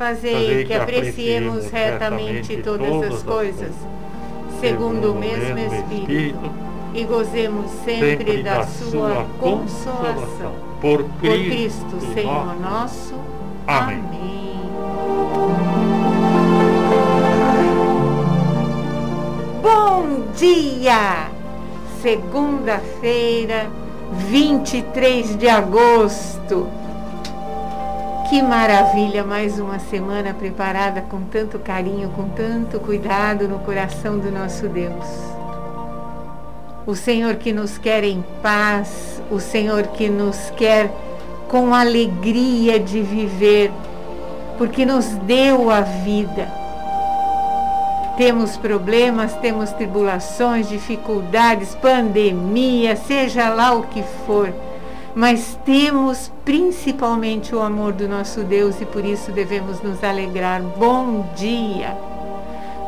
Fazei que apreciemos retamente todas as as coisas, segundo o mesmo Espírito, e gozemos sempre da sua consolação. Por Cristo, Senhor nosso. Amém. Bom dia! Segunda-feira, 23 de agosto. Que maravilha! Mais uma semana preparada com tanto carinho, com tanto cuidado no coração do nosso Deus. O Senhor que nos quer em paz, o Senhor que nos quer com alegria de viver, porque nos deu a vida. Temos problemas, temos tribulações, dificuldades, pandemia, seja lá o que for, mas temos principalmente o amor do nosso Deus e por isso devemos nos alegrar. Bom dia!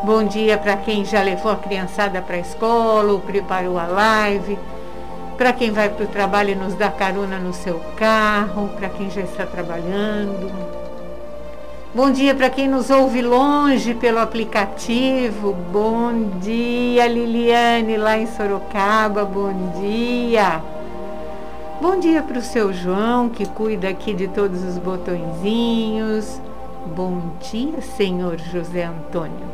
Bom dia para quem já levou a criançada para a escola ou preparou a live, para quem vai para o trabalho e nos dá carona no seu carro, para quem já está trabalhando. Bom dia para quem nos ouve longe pelo aplicativo. Bom dia, Liliane, lá em Sorocaba. Bom dia. Bom dia para o seu João, que cuida aqui de todos os botõezinhos. Bom dia, senhor José Antônio.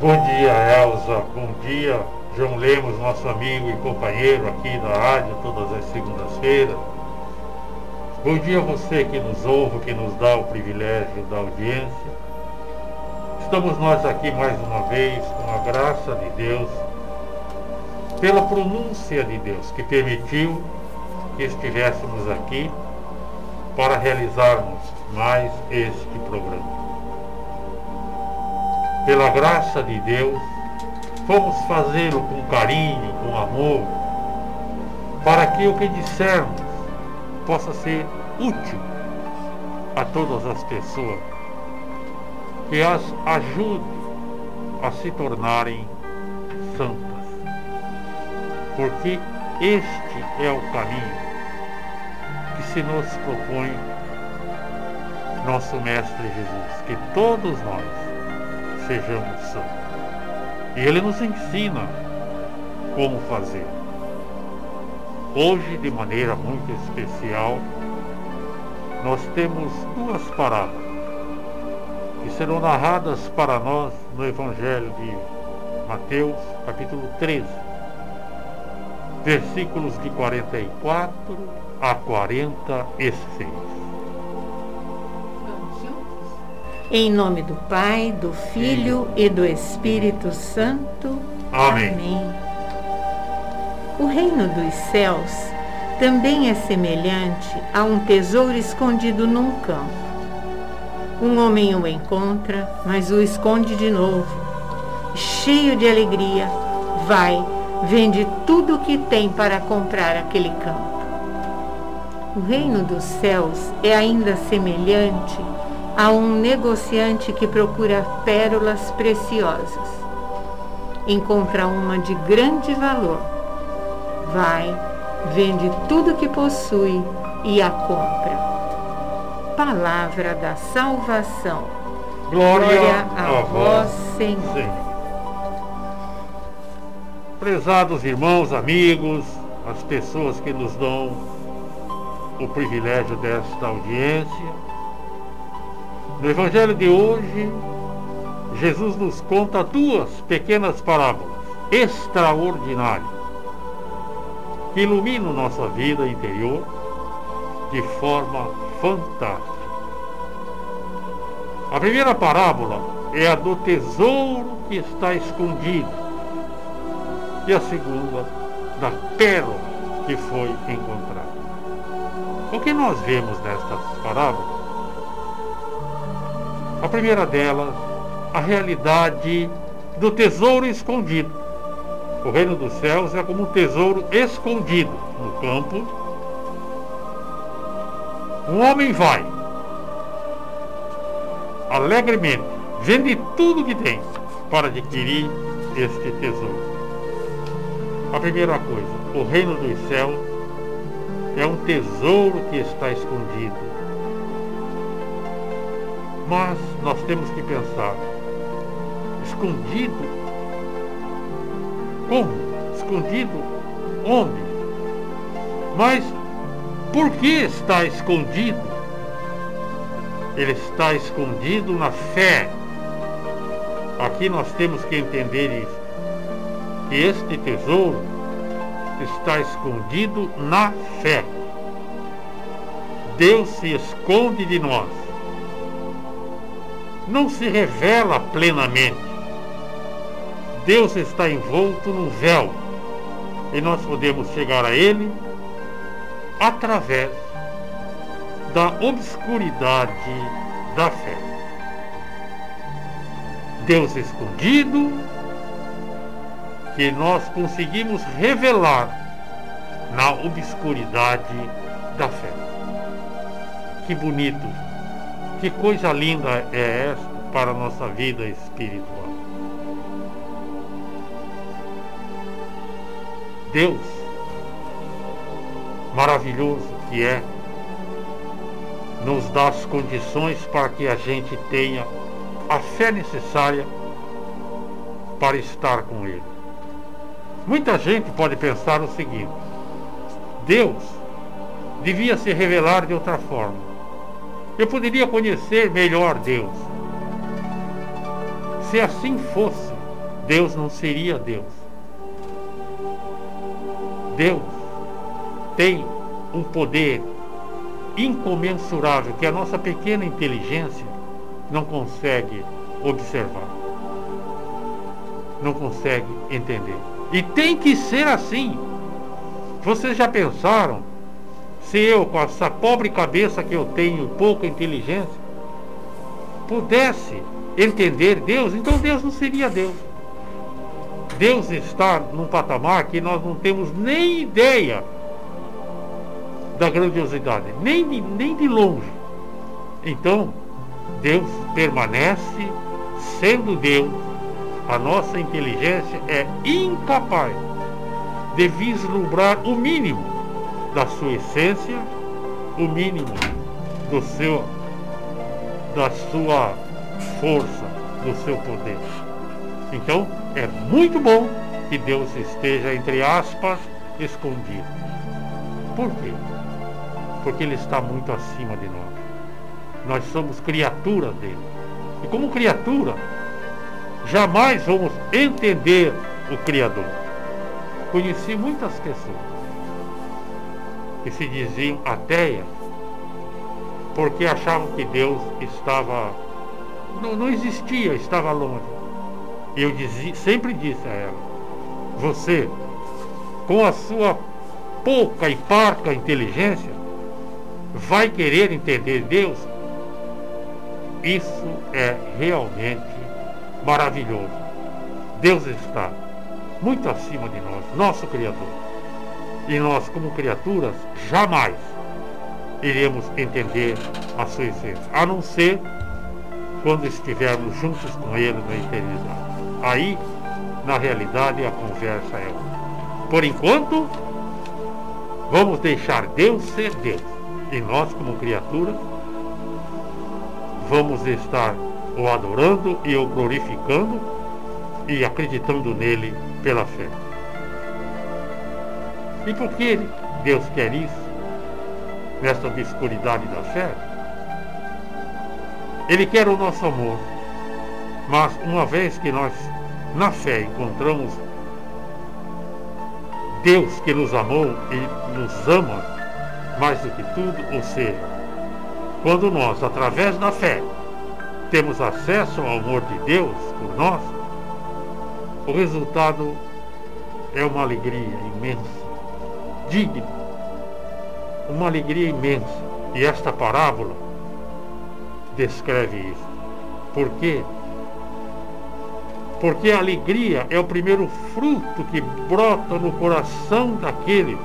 Bom dia, Elza. Bom dia, João Lemos, nosso amigo e companheiro aqui da rádio, todas as segundas-feiras. Bom dia a você que nos ouve, que nos dá o privilégio da audiência. Estamos nós aqui mais uma vez, com a graça de Deus, pela pronúncia de Deus, que permitiu que estivéssemos aqui para realizarmos mais este programa. Pela graça de Deus, fomos fazê-lo com carinho, com amor, para que o que dissermos possa ser útil a todas as pessoas, que as ajude a se tornarem santas. Porque este é o caminho se nos propõe nosso Mestre Jesus, que todos nós sejamos santos. E ele nos ensina como fazer. Hoje, de maneira muito especial, nós temos duas parábolas que serão narradas para nós no Evangelho de Mateus capítulo 13, versículos de 44 a 46. Em nome do Pai, do Filho e do Espírito Santo. Amém. Amém. O reino dos céus também é semelhante a um tesouro escondido num campo. Um homem o encontra, mas o esconde de novo. Cheio de alegria, vai, vende tudo o que tem para comprar aquele campo. O reino dos céus é ainda semelhante a um negociante que procura pérolas preciosas. Encontra uma de grande valor. Vai, vende tudo que possui e a compra. Palavra da salvação. Glória, Glória a vós, Senhor. Senhor. Prezados irmãos, amigos, as pessoas que nos dão o privilégio desta audiência, no Evangelho de hoje, Jesus nos conta duas pequenas parábolas extraordinárias que iluminam nossa vida interior de forma fantástica. A primeira parábola é a do tesouro que está escondido e a segunda da pérola que foi encontrada. O que nós vemos nestas parábolas? A primeira delas, a realidade do tesouro escondido. O reino dos céus é como um tesouro escondido no campo. Um homem vai, alegremente, vende tudo que tem para adquirir este tesouro. A primeira coisa, o reino dos céus é um tesouro que está escondido. Mas nós temos que pensar, escondido? Como? Escondido onde? Mas por que está escondido? Ele está escondido na fé. Aqui nós temos que entender isso. Que este tesouro está escondido na fé. Deus se esconde de nós. Não se revela plenamente. Deus está envolto num véu e nós podemos chegar a Ele através da obscuridade da fé. Deus escondido que nós conseguimos revelar na obscuridade da fé. Que bonito, que coisa linda é esta para a nossa vida espiritual. Deus, maravilhoso que é, nos dá as condições para que a gente tenha a fé necessária para estar com Ele. Muita gente pode pensar o seguinte: Deus devia se revelar de outra forma. Eu poderia conhecer melhor Deus. Se assim fosse, Deus não seria Deus. Deus tem um poder incomensurável que a nossa pequena inteligência não consegue observar, não consegue entender. E tem que ser assim. Vocês já pensaram se eu, com essa pobre cabeça que eu tenho, pouca inteligência, pudesse entender Deus, então Deus não seria Deus. Deus está num patamar que nós não temos nem ideia da grandiosidade, nem de, nem de longe. Então, Deus permanece sendo Deus. A nossa inteligência é incapaz de vislumbrar o mínimo da sua essência, o mínimo do seu da sua força, do seu poder. Então, é muito bom que Deus esteja entre aspas escondido. Por quê? Porque ele está muito acima de nós. Nós somos criaturas dele. E como criatura, jamais vamos entender o Criador. Conheci muitas pessoas que se diziam ateias porque achavam que Deus estava. não, não existia, estava longe. E eu dizia, sempre disse a ela, você, com a sua pouca e parca inteligência, vai querer entender Deus? Isso é realmente maravilhoso. Deus está muito acima de nós, nosso Criador. E nós, como criaturas, jamais iremos entender a sua essência, a não ser quando estivermos juntos com Ele na eternidade. Aí, na realidade, a conversa é outra. Por enquanto, vamos deixar Deus ser Deus. E nós, como criaturas, vamos estar o adorando e o glorificando e acreditando nele pela fé. E por que Deus quer isso? Nessa obscuridade da fé? Ele quer o nosso amor. Mas uma vez que nós, na fé, encontramos Deus que nos amou e nos ama mais do que tudo, ou seja, quando nós, através da fé, temos acesso ao amor de Deus por nós, o resultado é uma alegria imensa, digna, uma alegria imensa. E esta parábola descreve isso. Por quê? Porque a alegria é o primeiro fruto que brota no coração daquele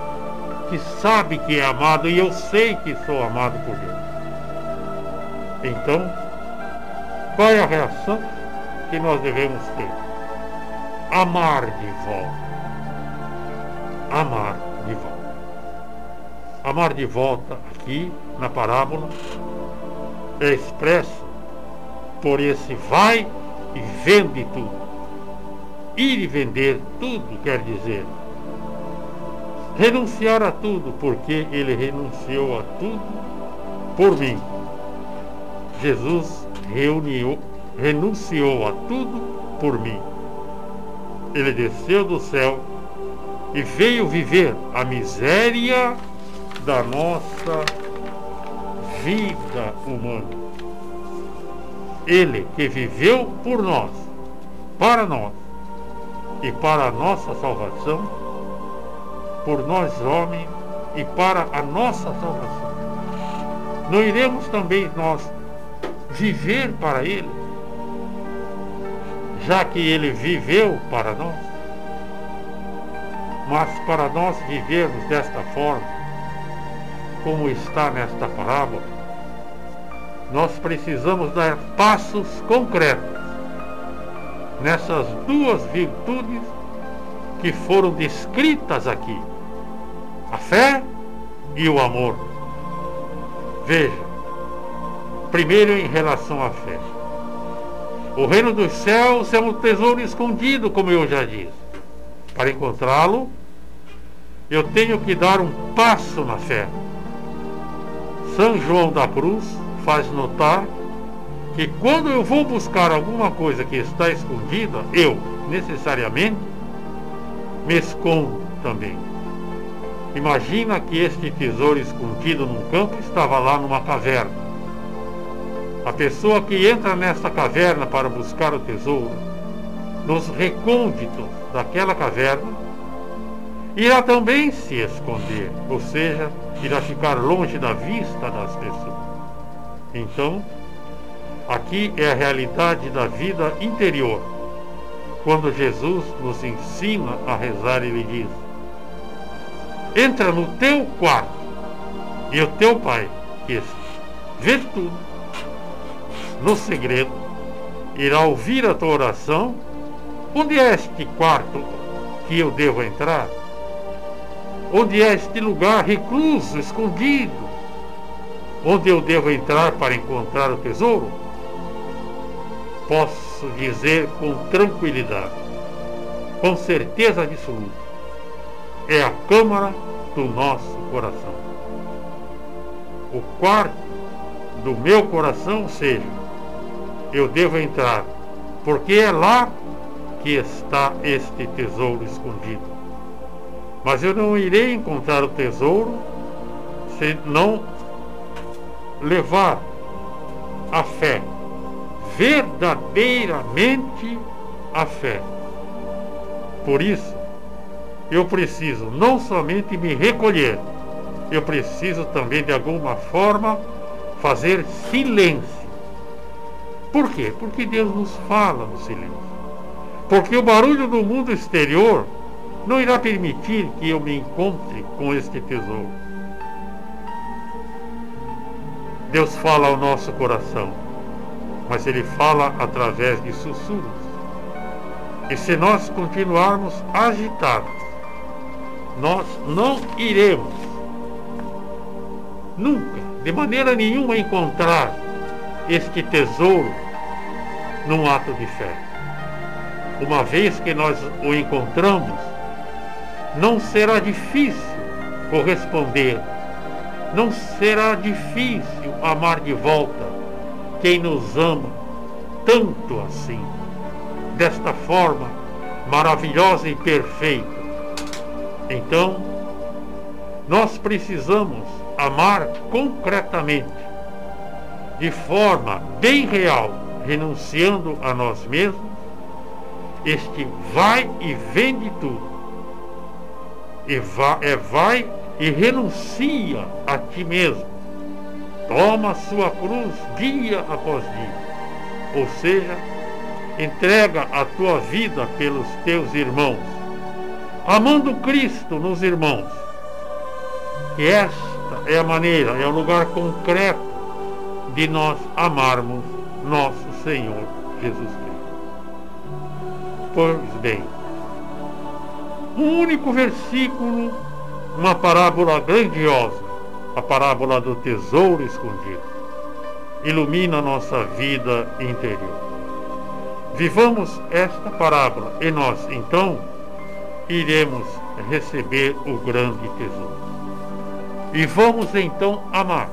que sabe que é amado e eu sei que sou amado por Deus. Então, qual é a reação que nós devemos ter? Amar de volta. Amar de volta. Amar de volta aqui na parábola é expresso por esse vai e vende tudo. Ir e vender tudo quer dizer renunciar a tudo, porque ele renunciou a tudo por mim. Jesus reuniu, renunciou a tudo por mim. Ele desceu do céu e veio viver a miséria da nossa vida humana. Ele que viveu por nós, para nós e para a nossa salvação, por nós homens e para a nossa salvação. Não iremos também nós viver para Ele, já que Ele viveu para nós. Mas para nós vivermos desta forma, como está nesta parábola, nós precisamos dar passos concretos nessas duas virtudes que foram descritas aqui: a fé e o amor. Veja, Primeiro, em relação à fé. O reino dos céus é um tesouro escondido, como eu já disse. Para encontrá-lo, eu tenho que dar um passo na fé. São João da Cruz faz notar que quando eu vou buscar alguma coisa que está escondida, eu, necessariamente, me escondo também. Imagina que este tesouro escondido num campo estava lá numa caverna. A pessoa que entra nesta caverna para buscar o tesouro, nos recônditos daquela caverna, irá também se esconder, ou seja, irá ficar longe da vista das pessoas. Então, aqui é a realidade da vida interior. Quando Jesus nos ensina a rezar, ele diz: Entra no teu quarto e o teu pai, que vê tudo, no segredo, irá ouvir a tua oração. Onde é este quarto que eu devo entrar? Onde é este lugar recluso, escondido? Onde eu devo entrar para encontrar o tesouro? Posso dizer com tranquilidade, com certeza absoluta, é a câmara do nosso coração. O quarto do meu coração seja eu devo entrar porque é lá que está este tesouro escondido. Mas eu não irei encontrar o tesouro se não levar a fé, verdadeiramente a fé. Por isso, eu preciso não somente me recolher, eu preciso também de alguma forma fazer silêncio. Por quê? Porque Deus nos fala no silêncio. Porque o barulho do mundo exterior não irá permitir que eu me encontre com este tesouro. Deus fala ao nosso coração, mas Ele fala através de sussurros. E se nós continuarmos agitados, nós não iremos nunca, de maneira nenhuma, encontrar este tesouro num ato de fé. Uma vez que nós o encontramos, não será difícil corresponder, não será difícil amar de volta quem nos ama tanto assim, desta forma maravilhosa e perfeita. Então, nós precisamos amar concretamente, de forma bem real, renunciando a nós mesmos, este vai e vende tudo. E vai, é vai e renuncia a ti mesmo. Toma sua cruz dia após dia. Ou seja, entrega a tua vida pelos teus irmãos. Amando Cristo nos irmãos. E esta é a maneira, é o lugar concreto de nós amarmos nosso Senhor Jesus Cristo. Pois bem, um único versículo, uma parábola grandiosa, a parábola do tesouro escondido, ilumina nossa vida interior. Vivamos esta parábola e nós, então, iremos receber o grande tesouro. E vamos então amar.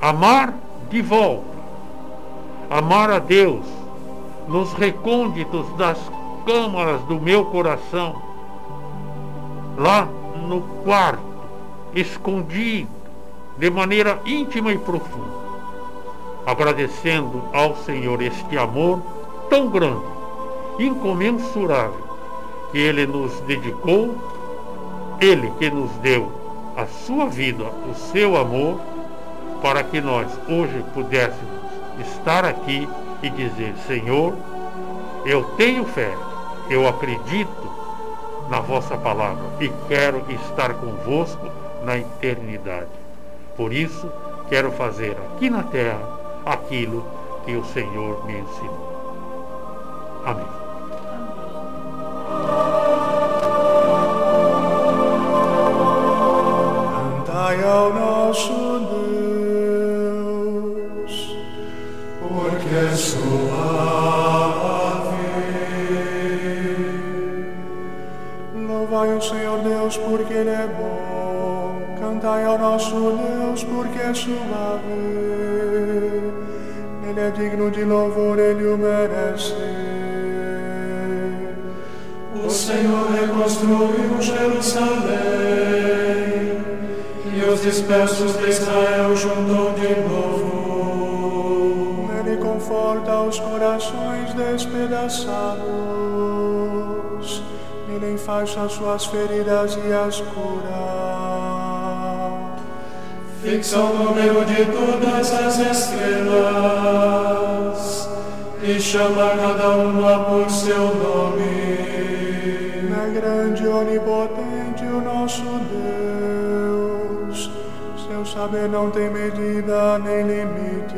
Amar de volta. Amar a Deus nos recônditos das câmaras do meu coração, lá no quarto, escondido, de maneira íntima e profunda, agradecendo ao Senhor este amor tão grande, incomensurável, que Ele nos dedicou, Ele que nos deu a sua vida, o seu amor, para que nós hoje pudéssemos estar aqui e dizer: Senhor, eu tenho fé, eu acredito na vossa palavra e quero estar convosco na eternidade. Por isso, quero fazer aqui na terra aquilo que o Senhor me ensinou. Amém. Suas feridas e as cura fixa o número de todas as estrelas e chama cada uma por seu nome. É grande onipotente o nosso Deus, seu saber não tem medida nem limites.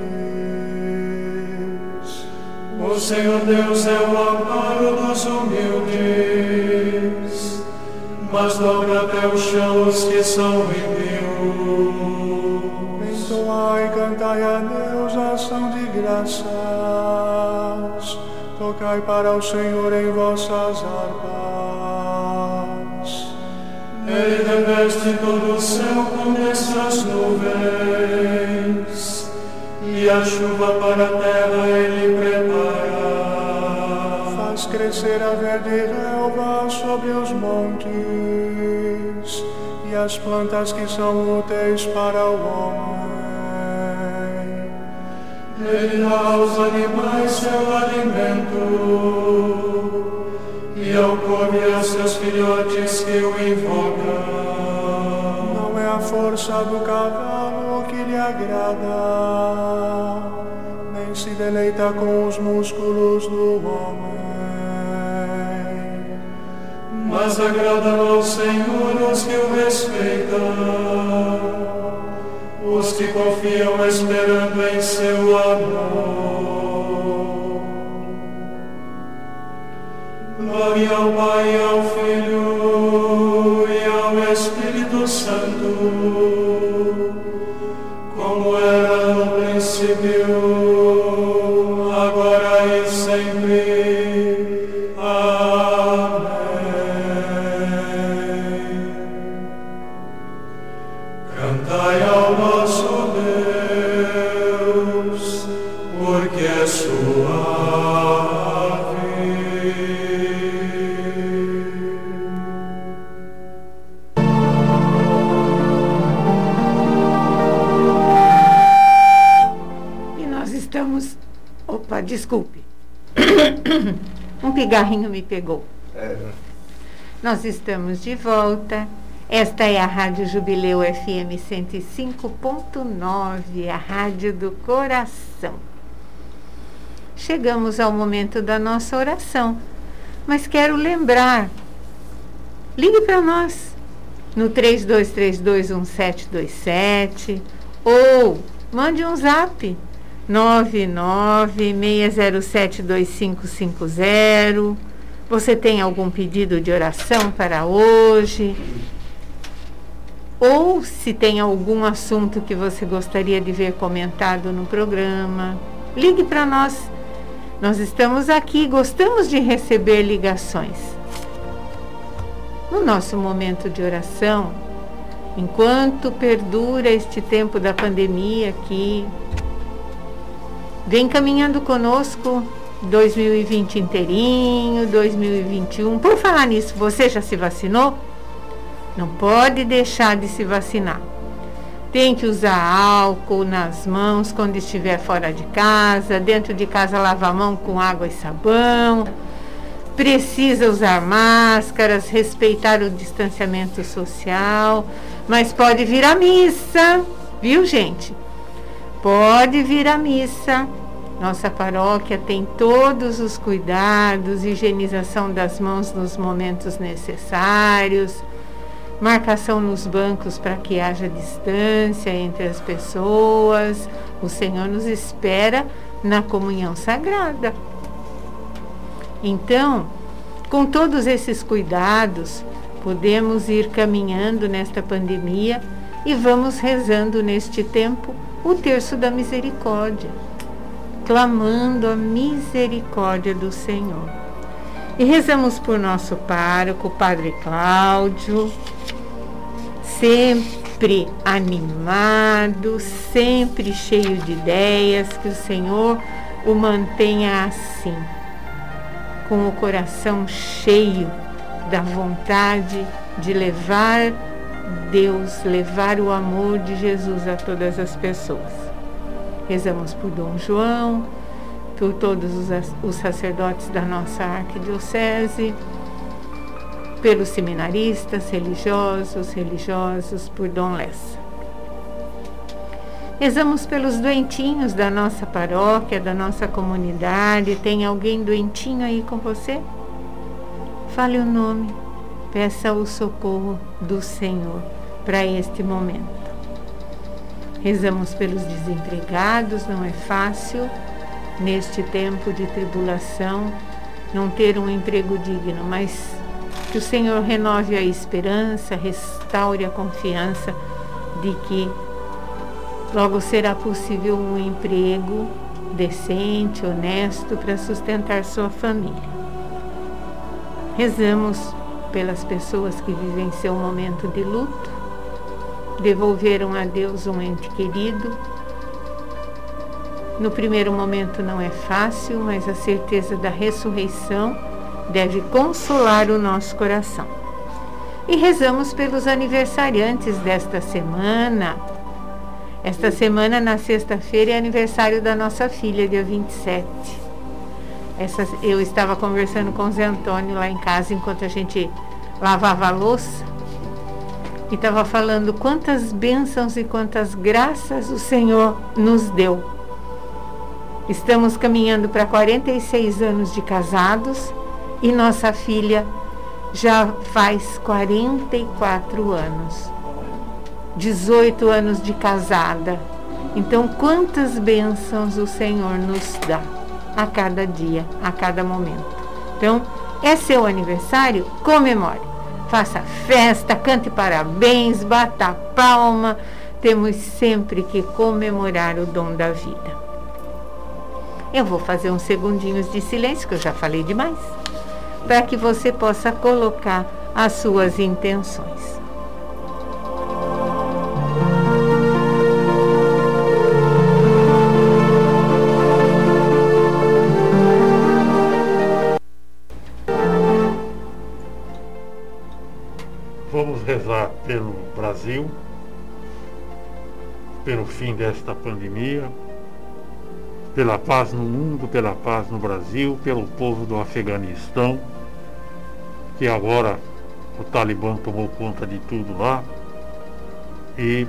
O Senhor Deus é o amparo dos humildes, mas dobra até o chão os que são impios e cantai a Deus ação de graças. Tocai para o Senhor em vossas harpas. Ele reveste todo o céu com dessas nuvens, e a chuva para a terra ele prepara. Faz crescer a verde relva sobre os montes as plantas que são úteis para o homem. Ele dá aos animais seu alimento e ao come a seus filhotes que o invocam. Não é a força do cavalo que lhe agrada, nem se deleita com os músculos do homem. Mas agradam ao Senhor os que o respeitam, os que confiam esperando em seu amor. Glória ao Pai, ao Filho e ao Espírito Santo, pigarrinho me pegou. Nós estamos de volta. Esta é a Rádio Jubileu FM 105.9, a Rádio do Coração. Chegamos ao momento da nossa oração, mas quero lembrar: ligue para nós no 32321727 ou mande um zap 996072550. Você tem algum pedido de oração para hoje? Ou se tem algum assunto que você gostaria de ver comentado no programa, ligue para nós. Nós estamos aqui, gostamos de receber ligações. No nosso momento de oração, enquanto perdura este tempo da pandemia aqui, vem caminhando conosco 2020 inteirinho, 2021. Por falar nisso, você já se vacinou? Não pode deixar de se vacinar. Tem que usar álcool nas mãos quando estiver fora de casa, dentro de casa lavar a mão com água e sabão. Precisa usar máscaras, respeitar o distanciamento social, mas pode vir à missa, viu, gente? Pode vir à missa. Nossa paróquia tem todos os cuidados, higienização das mãos nos momentos necessários, marcação nos bancos para que haja distância entre as pessoas. O Senhor nos espera na comunhão sagrada. Então, com todos esses cuidados, podemos ir caminhando nesta pandemia e vamos rezando neste tempo o terço da misericórdia, clamando a misericórdia do Senhor. E rezamos por nosso pároco, Padre Cláudio, sempre animado, sempre cheio de ideias, que o Senhor o mantenha assim, com o coração cheio da vontade de levar Deus, levar o amor de Jesus a todas as pessoas. Rezamos por Dom João, por todos os, sacerdotes da nossa arquidiocese, pelos seminaristas, religiosos, religiosos, por Dom Lessa. Rezamos pelos doentinhos da nossa paróquia, da nossa comunidade. Tem alguém doentinho aí com você? Fale o nome, peça o socorro do Senhor para este momento. Rezamos pelos desempregados, não é fácil neste tempo de tribulação não ter um emprego digno, mas que o Senhor renove a esperança, restaure a confiança de que logo será possível um emprego decente, honesto para sustentar sua família. Rezamos pelas pessoas que vivem seu momento de luto, devolveram a Deus um ente querido No primeiro momento não é fácil, mas a certeza da ressurreição deve consolar o nosso coração. E rezamos pelos aniversariantes desta semana. Esta semana, na sexta-feira, é aniversário da nossa filha, dia 27. Essa, eu estava conversando com o Zé Antônio lá em casa enquanto a gente lavava a louça e estava falando quantas bênçãos e quantas graças o Senhor nos deu. Estamos caminhando para 46 anos de casados e nossa filha já faz 44 anos. 18 anos de casada. Então, quantas bênçãos o Senhor nos dá a cada dia, a cada momento. Então, é seu aniversário? Comemore. Faça festa, cante parabéns, bata palma. Temos sempre que comemorar o dom da vida. Eu vou fazer uns segundinhos de silêncio, que eu já falei demais, para que você possa colocar as suas intenções. Brasil, pelo fim desta pandemia, pela paz no mundo, pela paz no Brasil, pelo povo do Afeganistão, que agora o Talibã tomou conta de tudo lá e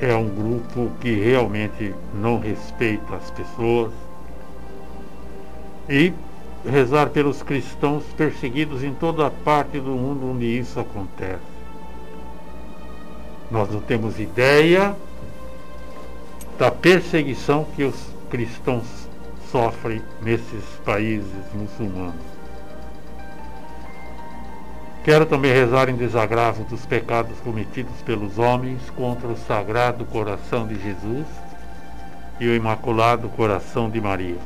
é um grupo que realmente não respeita as pessoas. E rezar pelos cristãos perseguidos em toda parte do mundo onde isso acontece. Nós não temos ideia da perseguição que os cristãos sofrem nesses países muçulmanos. Quero também rezar em desagravo dos pecados cometidos pelos homens contra o Sagrado Coração de Jesus e o Imaculado Coração de Maria.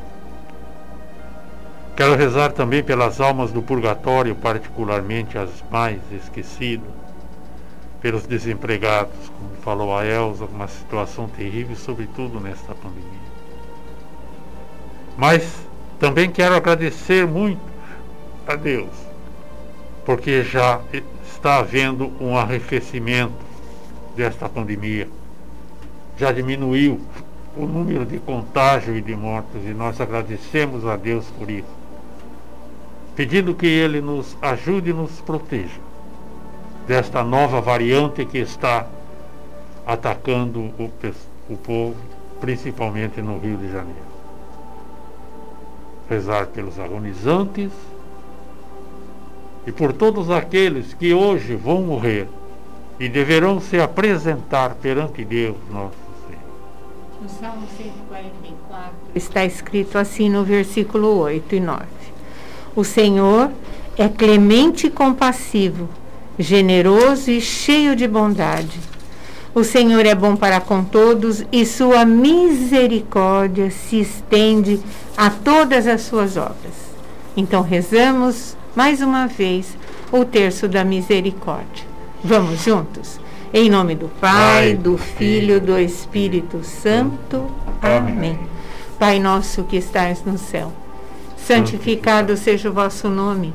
Quero rezar também pelas almas do purgatório, particularmente as mais esquecidas, pelos desempregados, como falou a Elza, uma situação terrível, sobretudo nesta pandemia. Mas também quero agradecer muito a Deus, porque já está havendo um arrefecimento desta pandemia. Já diminuiu o número de contágio e de mortos e nós agradecemos a Deus por isso. Pedindo que Ele nos ajude e nos proteja desta nova variante que está atacando o, o povo, principalmente no Rio de Janeiro. Rezar pelos agonizantes e por todos aqueles que hoje vão morrer e deverão se apresentar perante Deus nosso Senhor. No Salmo 144 está escrito assim no versículo 8 e 9: O Senhor é clemente e compassivo, generoso e cheio de bondade o Senhor é bom para com todos e sua misericórdia se estende a todas as suas obras. Então rezamos mais uma vez o terço da misericórdia. Vamos juntos? Em nome do Pai, do Filho, do Espírito Santo. Amém. Pai nosso que estás no céu, santificado seja o vosso nome.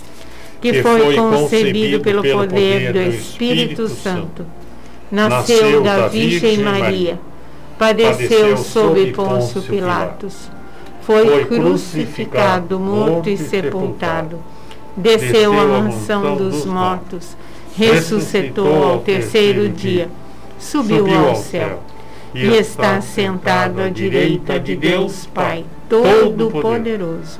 que foi concebido pelo poder do Espírito Santo, nasceu da Virgem Maria. Padeceu sob Pôncio Pilatos, foi crucificado, morto e sepultado. Desceu à mansão dos mortos, ressuscitou ao terceiro dia, subiu ao céu. e está sentado à direita de Deus Pai, Todo-Poderoso,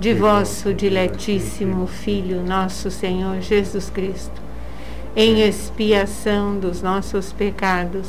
de vosso diletíssimo Filho, nosso Senhor Jesus Cristo, em expiação dos nossos pecados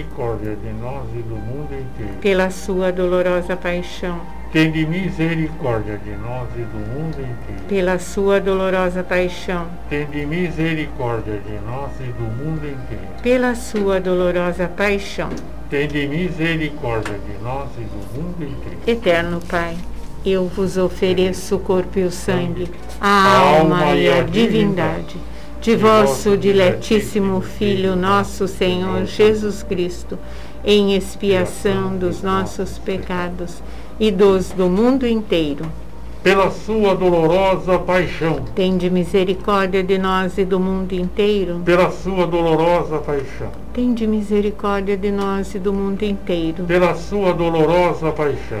de nós e do mundo inteiro. pela sua dolorosa paixão, Tende misericórdia de nós e do mundo inteiro. pela sua dolorosa paixão, Tende misericórdia de nós e do mundo inteiro. pela sua dolorosa paixão. Tende misericórdia de nós e do mundo inteiro. Eterno Pai, eu vos ofereço o corpo e o sangue, a alma e a divindade de vosso diletíssimo Filho, nosso Senhor Jesus Cristo, em expiação dos nossos pecados e dos do mundo inteiro. Pela sua dolorosa paixão, Tende misericórdia de nós e do mundo inteiro. pela sua dolorosa paixão, Tende misericórdia de nós e do mundo inteiro. pela sua dolorosa paixão,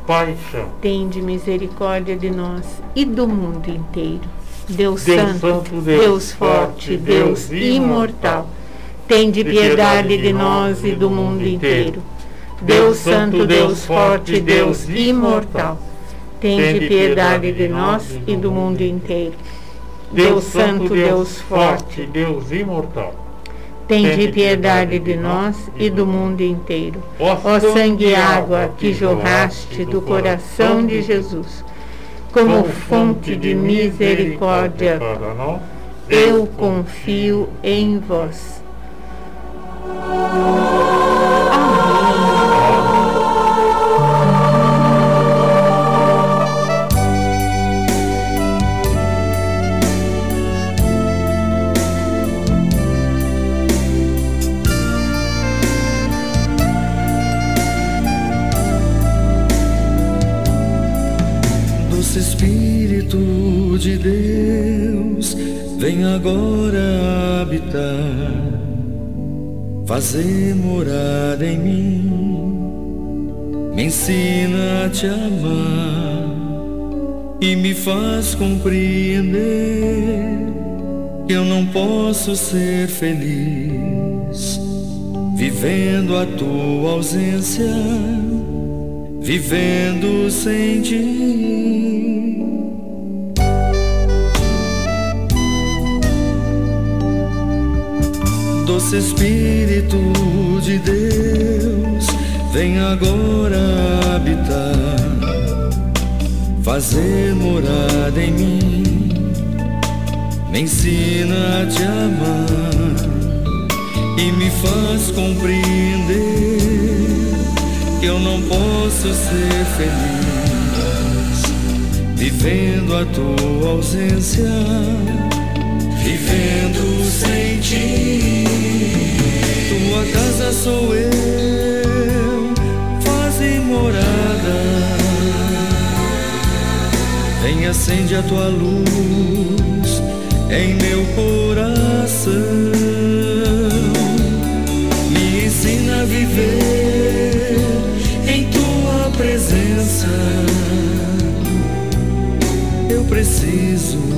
Tende misericórdia de nós e do mundo inteiro. Deus, Deus Santo, Santo, Deus, Deus Forte, Deus Deus Imortal, Imortal, tende piedade de nós e do mundo inteiro. Deus Santo, Deus Forte, Deus Imortal, tende piedade de nós e do mundo inteiro. Deus Santo, Deus Forte, Deus imortal. Tende piedade de nós e do mundo. inteiro. Ó sangue e água que jorraste do coração de Jesus, como fonte de misericórdia, eu confio em vós. Espírito de Deus, vem agora habitar, fazer morada em mim, me ensina a te amar e me faz compreender que eu não posso ser feliz vivendo a tua ausência vivendo sem ti. Doce Espírito de Deus, vem agora habitar, fazer morada em mim, me ensina a te amar e me faz compreender que eu não posso ser feliz vivendo a tua ausência, vivendo sem ti. Tua casa sou eu, faze morada. Vem acende a tua luz em meu coração. Me ensina a viver em tua presença. Eu preciso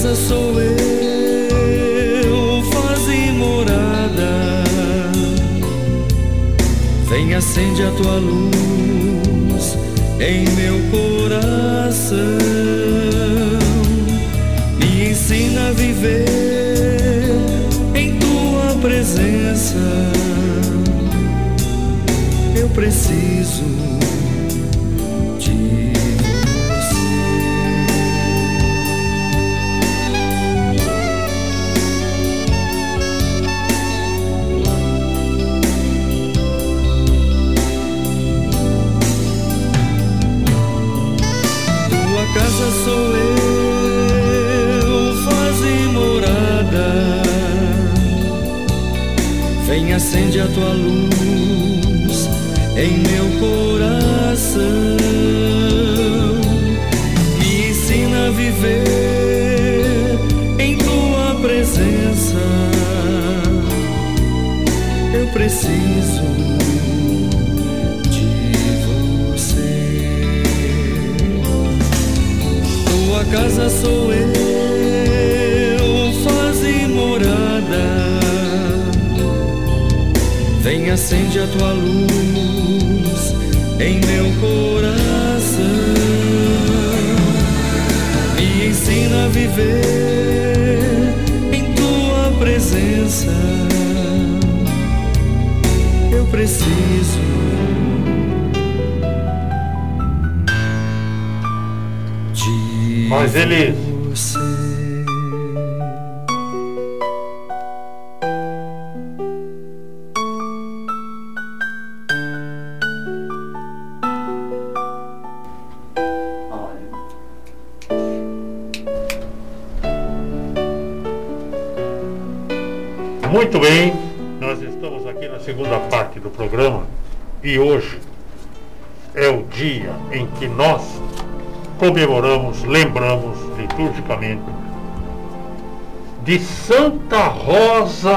casa sou eu, faze morada. Vem acende a tua luz em meu coração. Me ensina a viver em tua presença. Eu preciso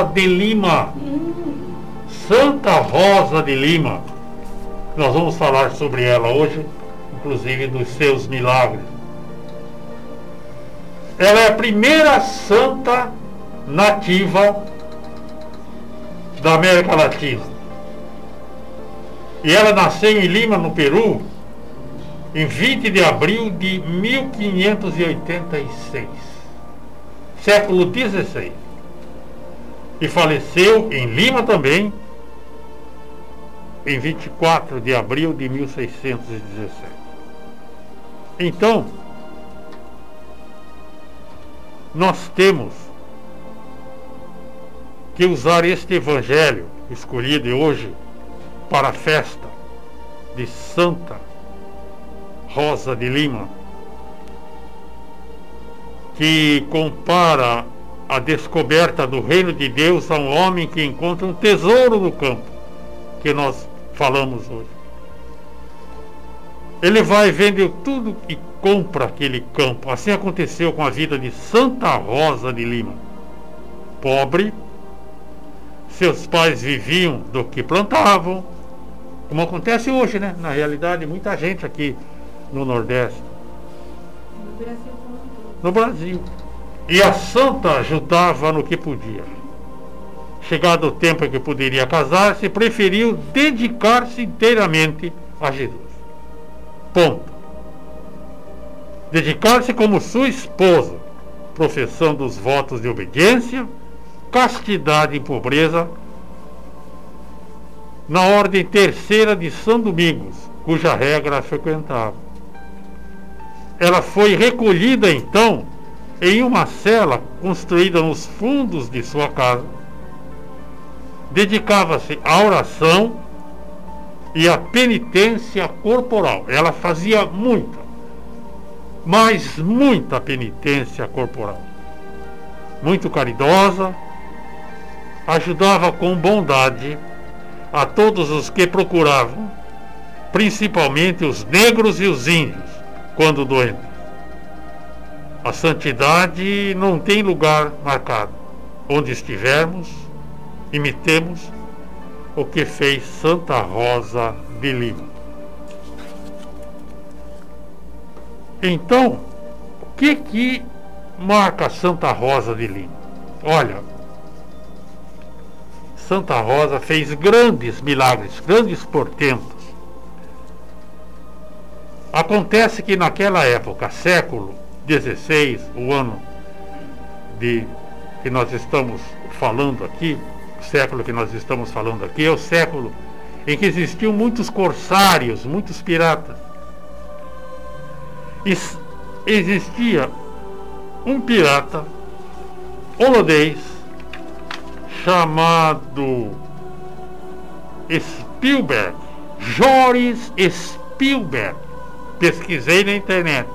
De Lima. Santa Rosa de Lima. Nós vamos falar sobre ela hoje, inclusive dos seus milagres. Ela é a primeira santa nativa da América Latina. E ela nasceu em Lima, no Peru, em 20 de abril de 1586, século XVI. E faleceu em Lima também, em 24 de abril de 1617. Então, nós temos que usar este evangelho escolhido hoje para a festa de Santa Rosa de Lima, que compara a descoberta do reino de Deus a um homem que encontra um tesouro no campo, que nós falamos hoje. Ele vai vende tudo e compra aquele campo. Assim aconteceu com a vida de Santa Rosa de Lima. Pobre, seus pais viviam do que plantavam, como acontece hoje, né? Na realidade, muita gente aqui no Nordeste, No Brasil no Brasil. E a santa ajudava no que podia. Chegado o tempo em que poderia casar-se, preferiu dedicar-se inteiramente a Jesus. Ponto. Dedicar-se como sua esposa, professando os votos de obediência, castidade e pobreza, na ordem terceira de São Domingos, cuja regra frequentava. Ela foi recolhida então em uma cela construída nos fundos de sua casa. Dedicava-se à oração e à penitência corporal. Ela fazia muita, mas muita penitência corporal. Muito caridosa, ajudava com bondade a todos os que procuravam, principalmente os negros e os índios, quando doentes. A santidade não tem lugar marcado. Onde estivermos, imitemos o que fez Santa Rosa de Lima. Então, o que que marca Santa Rosa de Lima? Olha, Santa Rosa fez grandes milagres, grandes portentos. Acontece que naquela época, século XVI, o ano de que nós estamos falando aqui, o século que nós estamos falando aqui é o século em que existiam muitos corsários, muitos piratas. E existia um pirata holandês chamado Spielberg, Joris Spielberg. Pesquisei na internet.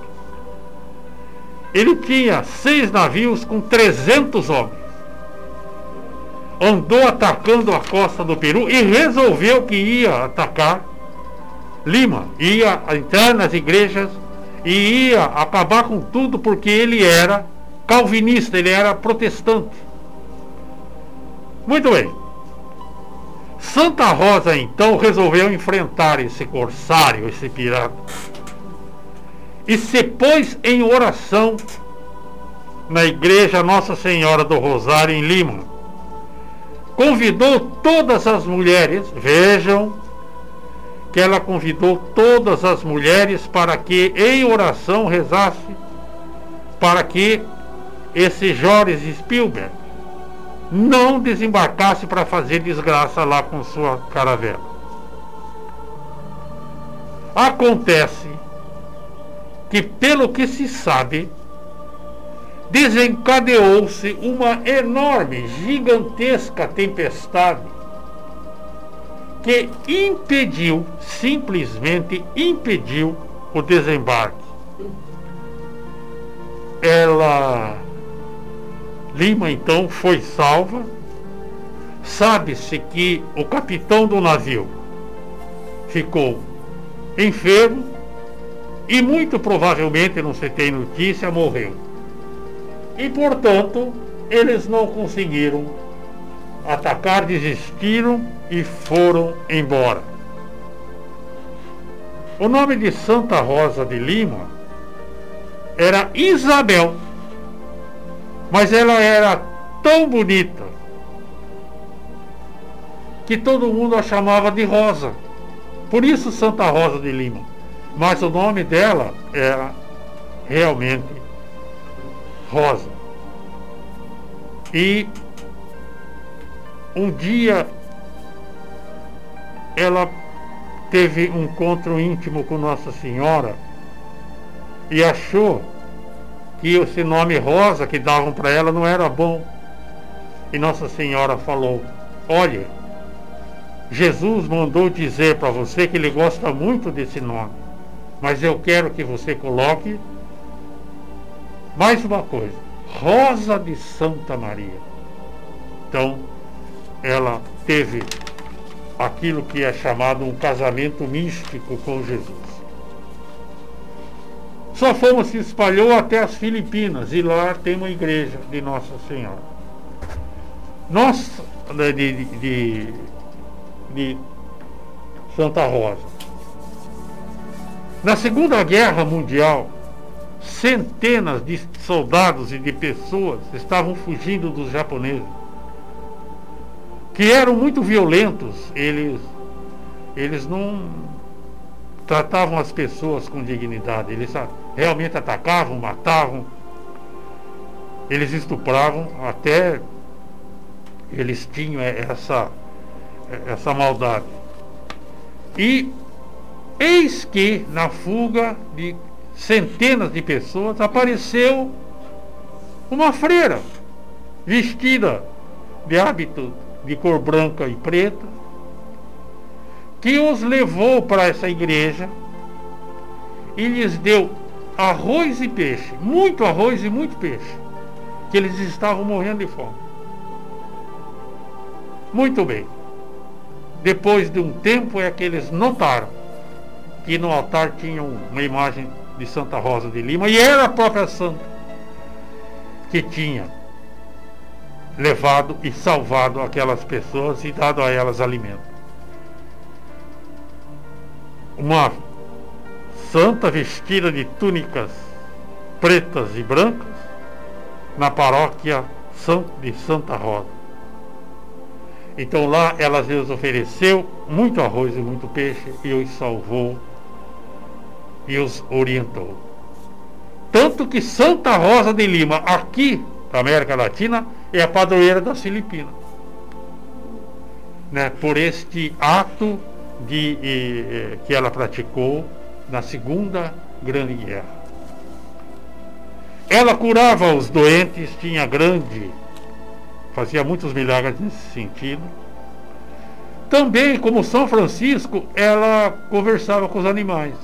Ele tinha seis navios com 300 homens. Andou atacando a costa do Peru e resolveu que ia atacar Lima. Ia entrar nas igrejas e ia acabar com tudo porque ele era calvinista, ele era protestante. Muito bem. Santa Rosa então resolveu enfrentar esse corsário, esse pirata, e se pôs em oração na igreja Nossa Senhora do Rosário em Lima. Convidou todas as mulheres, vejam que ela convidou todas as mulheres para que em oração rezasse para que esse Joris Spielberg não desembarcasse para fazer desgraça lá com sua caravela. Acontece que, pelo que se sabe, desencadeou-se uma enorme, gigantesca tempestade que impediu, simplesmente impediu o desembarque. Ela Lima então foi salva. Sabe-se que o capitão do navio ficou enfermo e muito provavelmente, não se tem notícia, morreu. E portanto, eles não conseguiram atacar, desistiram e foram embora. O nome de Santa Rosa de Lima era Isabel, mas ela era tão bonita que todo mundo a chamava de Rosa. Por isso Santa Rosa de Lima. Mas o nome dela era realmente Rosa. E um dia ela teve um encontro íntimo com Nossa Senhora e achou que esse nome Rosa que davam para ela não era bom. E Nossa Senhora falou: Olha, Jesus mandou dizer para você que ele gosta muito desse nome, mas eu quero que você coloque mais uma coisa: Rosa de Santa Maria. Então, ela teve aquilo que é chamado um casamento místico com Jesus. Sua fama se espalhou até as Filipinas e lá tem uma igreja de Nossa Senhora. Nossa, de, de, de, de Santa Rosa. Na Segunda Guerra Mundial, centenas de soldados e de pessoas estavam fugindo dos japoneses que eram muito violentos, eles, eles não tratavam as pessoas com dignidade, eles realmente atacavam, matavam, eles estupravam, até eles tinham essa, essa maldade. E eis que na fuga de centenas de pessoas apareceu uma freira vestida de hábito de cor branca e preta, que os levou para essa igreja e lhes deu arroz e peixe, muito arroz e muito peixe, que eles estavam morrendo de fome. Muito bem. Depois de um tempo é que eles notaram que no altar tinha uma imagem de Santa Rosa de Lima e era a própria santa que tinha levado e salvado aquelas pessoas e dado a elas alimento. Uma santa vestida de túnicas pretas e brancas na paróquia de Santa Rosa. Então lá ela lhes ofereceu muito arroz e muito peixe e os salvou e os orientou. Tanto que Santa Rosa de Lima, aqui na América Latina, é a padroeira das Filipinas. Né? Por este ato de, eh, que ela praticou na Segunda Grande Guerra. Ela curava os doentes, tinha grande, fazia muitos milagres nesse sentido. Também, como São Francisco, ela conversava com os animais.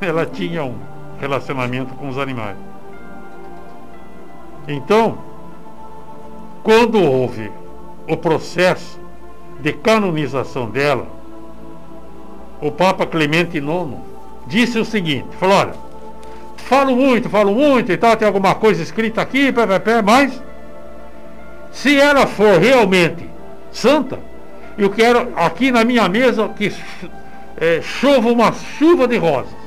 Ela tinha um relacionamento com os animais. Então, quando houve o processo de canonização dela, o Papa Clemente IX disse o seguinte: falou, olha, falo muito, falo muito e tal, tem alguma coisa escrita aqui, pé, pé, pé, mas se ela for realmente santa, eu quero aqui na minha mesa que é, chova uma chuva de rosas.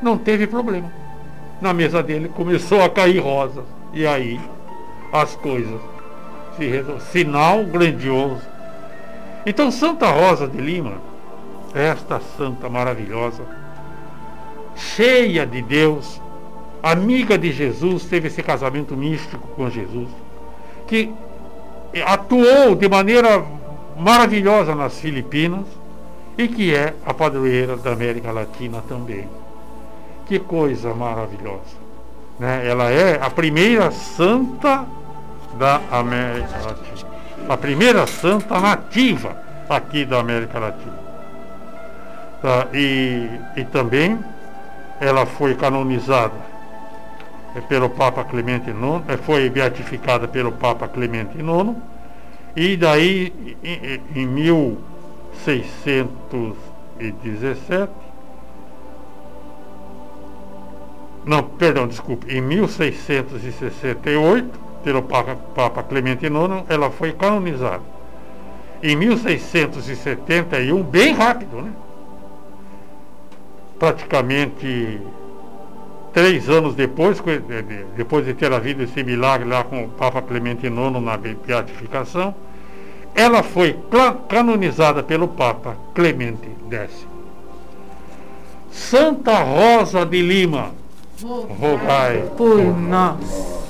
Não teve problema. Na mesa dele começou a cair rosas. E aí as coisas se resolveram. Sinal grandioso. Então Santa Rosa de Lima, esta santa maravilhosa, cheia de Deus, amiga de Jesus, teve esse casamento místico com Jesus, que atuou de maneira maravilhosa nas Filipinas e que é a padroeira da América Latina também. Que coisa maravilhosa. Né? Ela é a primeira santa da América Latina. A primeira santa nativa aqui da América Latina. Tá? E, e também ela foi canonizada pelo Papa Clemente IX, eh, foi beatificada pelo Papa Clemente IX, e daí em, em 1617, não, perdão, desculpe, em 1668, pelo Papa, Papa Clemente IX, ela foi canonizada. Em 1671, bem rápido, né? praticamente três anos depois, depois de ter havido esse milagre lá com o Papa Clemente IX na beatificação, ela foi canonizada pelo Papa Clemente X. Santa Rosa de Lima, rogai por nós.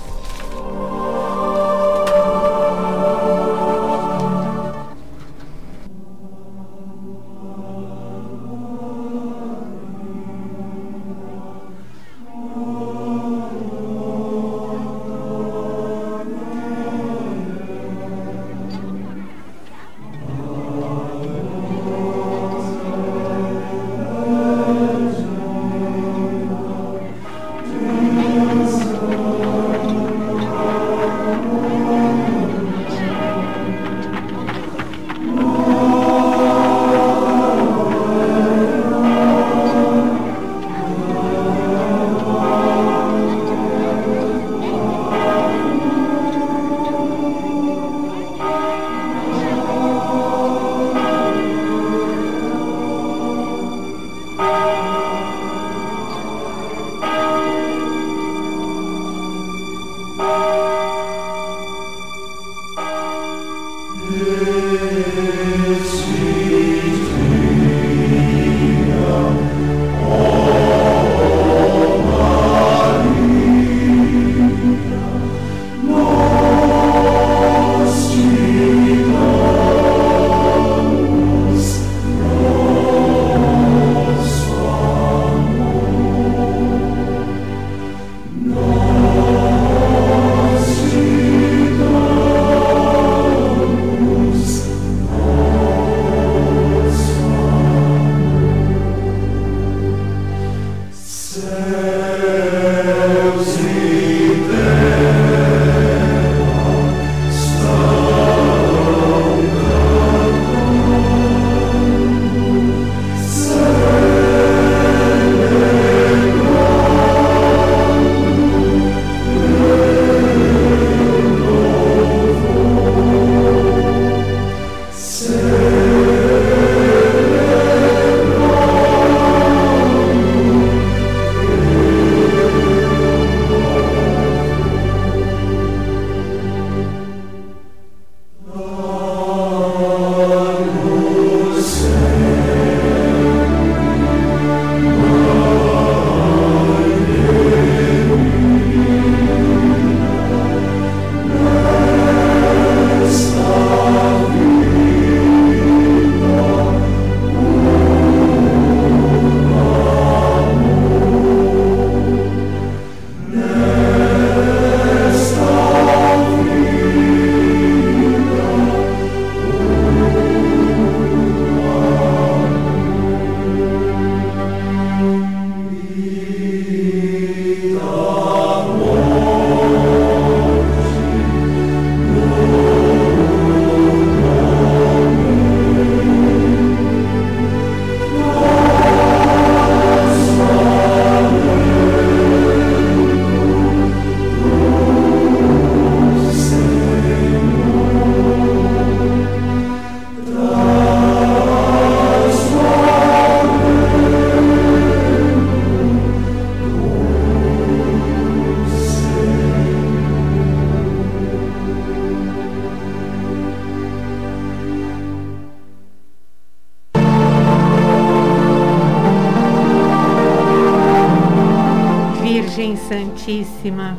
Santíssima,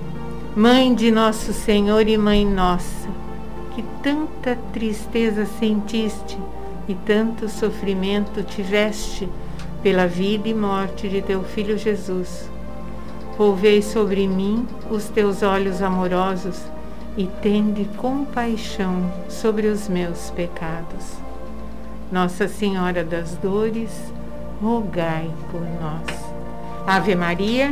Mãe de nosso Senhor e Mãe nossa, que tanta tristeza sentiste e tanto sofrimento tiveste pela vida e morte de teu Filho Jesus. Volvei sobre mim os teus olhos amorosos e tende compaixão sobre os meus pecados. Nossa Senhora das Dores, rogai por nós. Ave Maria,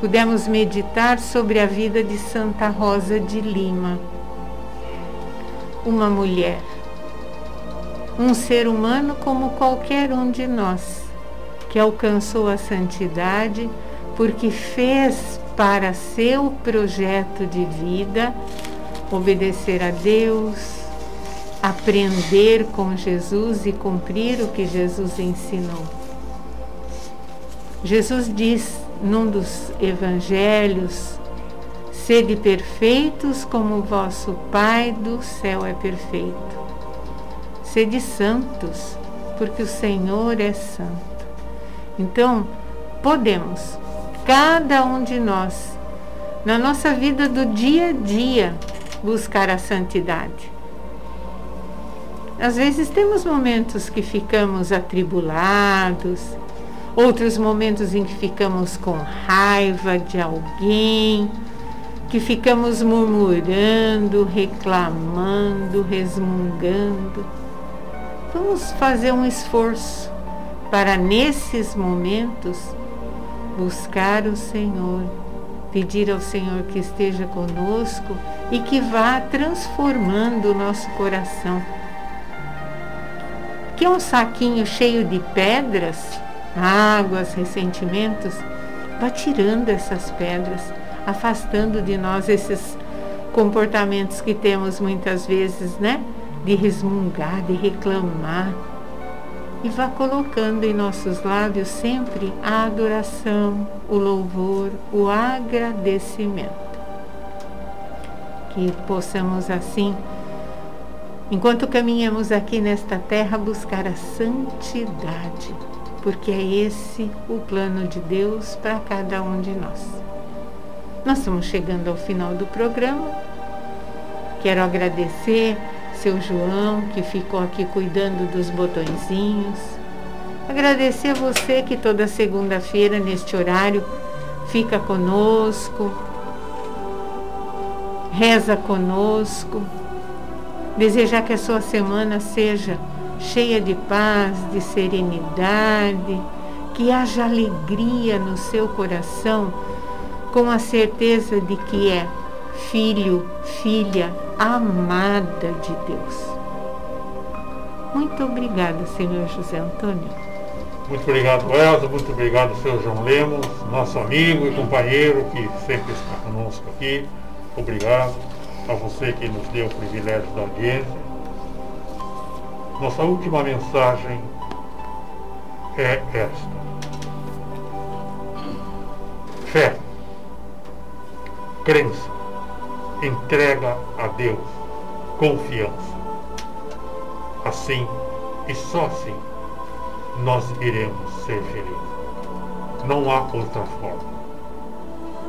pudemos meditar sobre a vida de Santa Rosa de Lima, uma mulher um ser humano como qualquer um de nós, que alcançou a santidade porque fez para seu projeto de vida obedecer a Deus, aprender com Jesus e cumprir o que Jesus ensinou. Jesus diz num dos evangelhos: Sede perfeitos como o vosso Pai do céu é perfeito. Sede santos, porque o Senhor é santo. Então, podemos, cada um de nós, na nossa vida do dia a dia, buscar a santidade. Às vezes temos momentos que ficamos atribulados, outros momentos em que ficamos com raiva de alguém, que ficamos murmurando, reclamando, resmungando. Vamos fazer um esforço para, nesses momentos, buscar o Senhor, pedir ao Senhor que esteja conosco e que vá transformando o nosso coração. Que é um saquinho cheio de pedras, águas, ressentimentos, vá tirando essas pedras, afastando de nós esses comportamentos que temos muitas vezes, né? de resmungar, de reclamar. E vá colocando em nossos lábios sempre a adoração, o louvor, o agradecimento. Que possamos assim, enquanto caminhamos aqui nesta terra, buscar a santidade, porque é esse o plano de Deus para cada um de nós. Nós estamos chegando ao final do programa. Quero agradecer seu João, que ficou aqui cuidando dos botõezinhos. Agradecer você que toda segunda-feira, neste horário, fica conosco, reza conosco. Desejar que a sua semana seja cheia de paz, de serenidade, que haja alegria no seu coração, com a certeza de que é filho, filha amada de Deus. Muito obrigada, Senhor José Antônio. Muito obrigado, Elza. Muito obrigado, Senhor João Lemos, nosso amigo e companheiro que sempre está conosco aqui. Obrigado a você que nos deu o privilégio da audiência. Nossa última mensagem é esta. Fé, crença, entrega a Deus, confiança. Assim e só assim nós iremos ser felizes. Não há outra forma.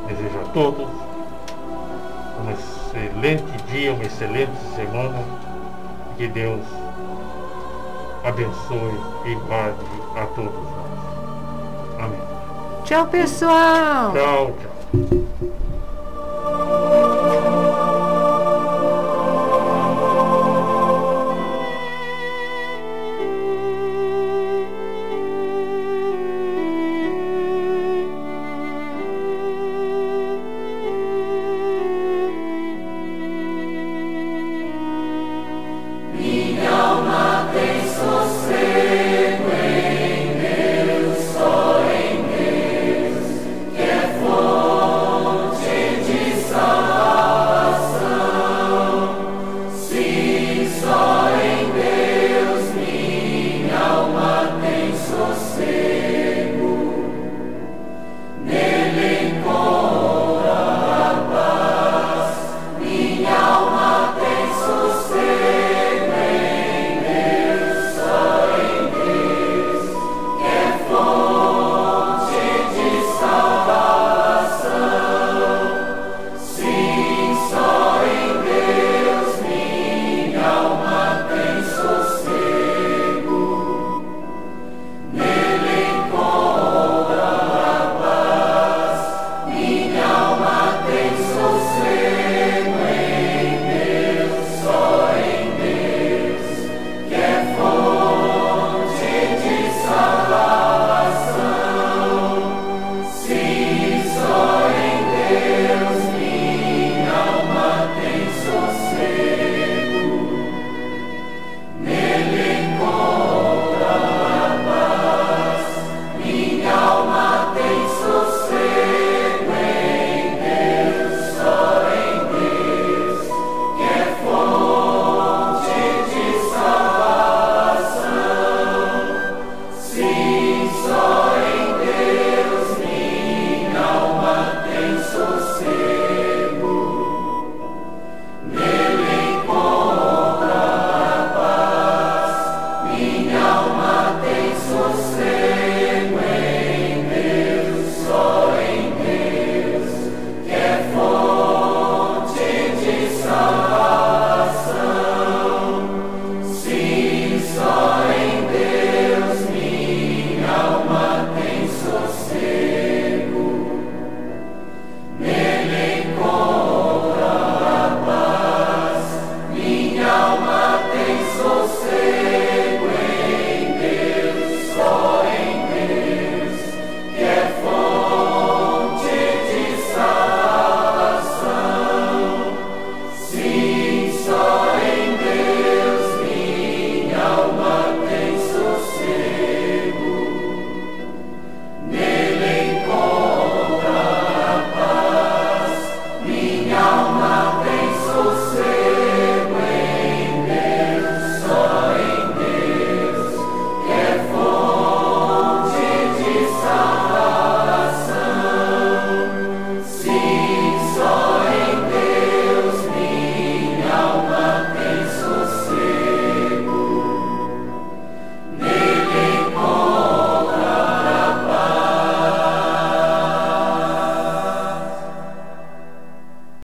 Desejo a todos um excelente dia, uma excelente semana. Que Deus abençoe e guarde a todos nós. Amém. Tchau, pessoal. Tchau, tchau.